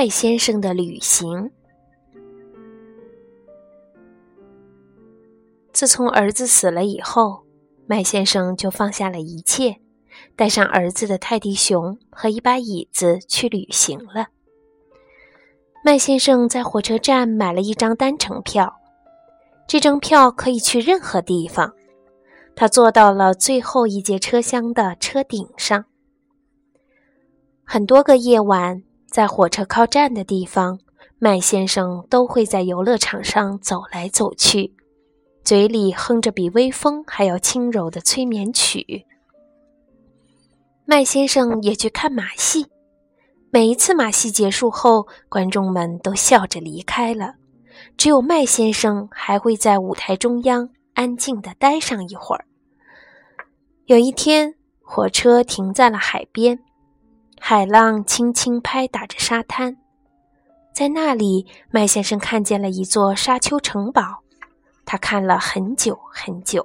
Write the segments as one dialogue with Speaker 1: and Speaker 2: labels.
Speaker 1: 麦先生的旅行。自从儿子死了以后，麦先生就放下了一切，带上儿子的泰迪熊和一把椅子去旅行了。麦先生在火车站买了一张单程票，这张票可以去任何地方。他坐到了最后一节车厢的车顶上。很多个夜晚，在火车靠站的地方，麦先生都会在游乐场上走来走去。嘴里哼着比微风还要轻柔的催眠曲。麦先生也去看马戏，每一次马戏结束后，观众们都笑着离开了，只有麦先生还会在舞台中央安静地待上一会儿。有一天，火车停在了海边，海浪轻轻拍打着沙滩，在那里，麦先生看见了一座沙丘城堡。他看了很久很久。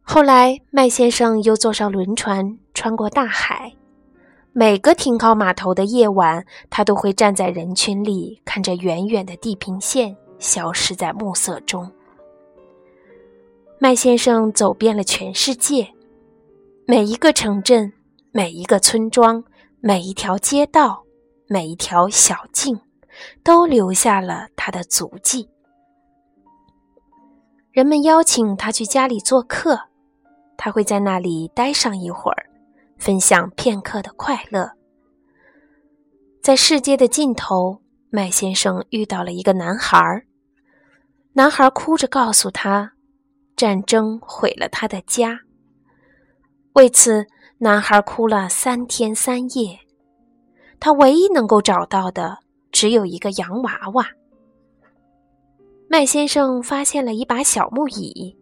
Speaker 1: 后来，麦先生又坐上轮船，穿过大海。每个停靠码头的夜晚，他都会站在人群里，看着远远的地平线消失在暮色中。麦先生走遍了全世界，每一个城镇、每一个村庄、每一条街道、每一条小径，都留下了他的足迹。人们邀请他去家里做客，他会在那里待上一会儿，分享片刻的快乐。在世界的尽头，麦先生遇到了一个男孩，男孩哭着告诉他，战争毁了他的家。为此，男孩哭了三天三夜。他唯一能够找到的，只有一个洋娃娃。麦先生发现了一把小木椅，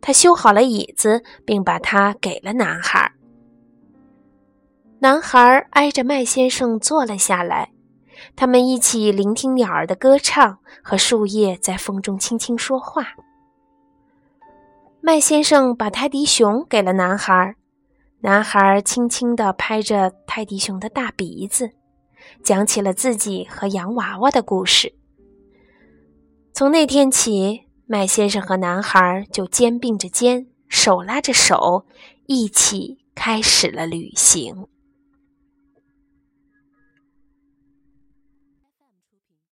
Speaker 1: 他修好了椅子，并把它给了男孩。男孩挨着麦先生坐了下来，他们一起聆听鸟儿的歌唱和树叶在风中轻轻说话。麦先生把泰迪熊给了男孩，男孩轻轻地拍着泰迪熊的大鼻子，讲起了自己和洋娃娃的故事。从那天起，麦先生和男孩就肩并着肩，手拉着手，一起开始了旅行。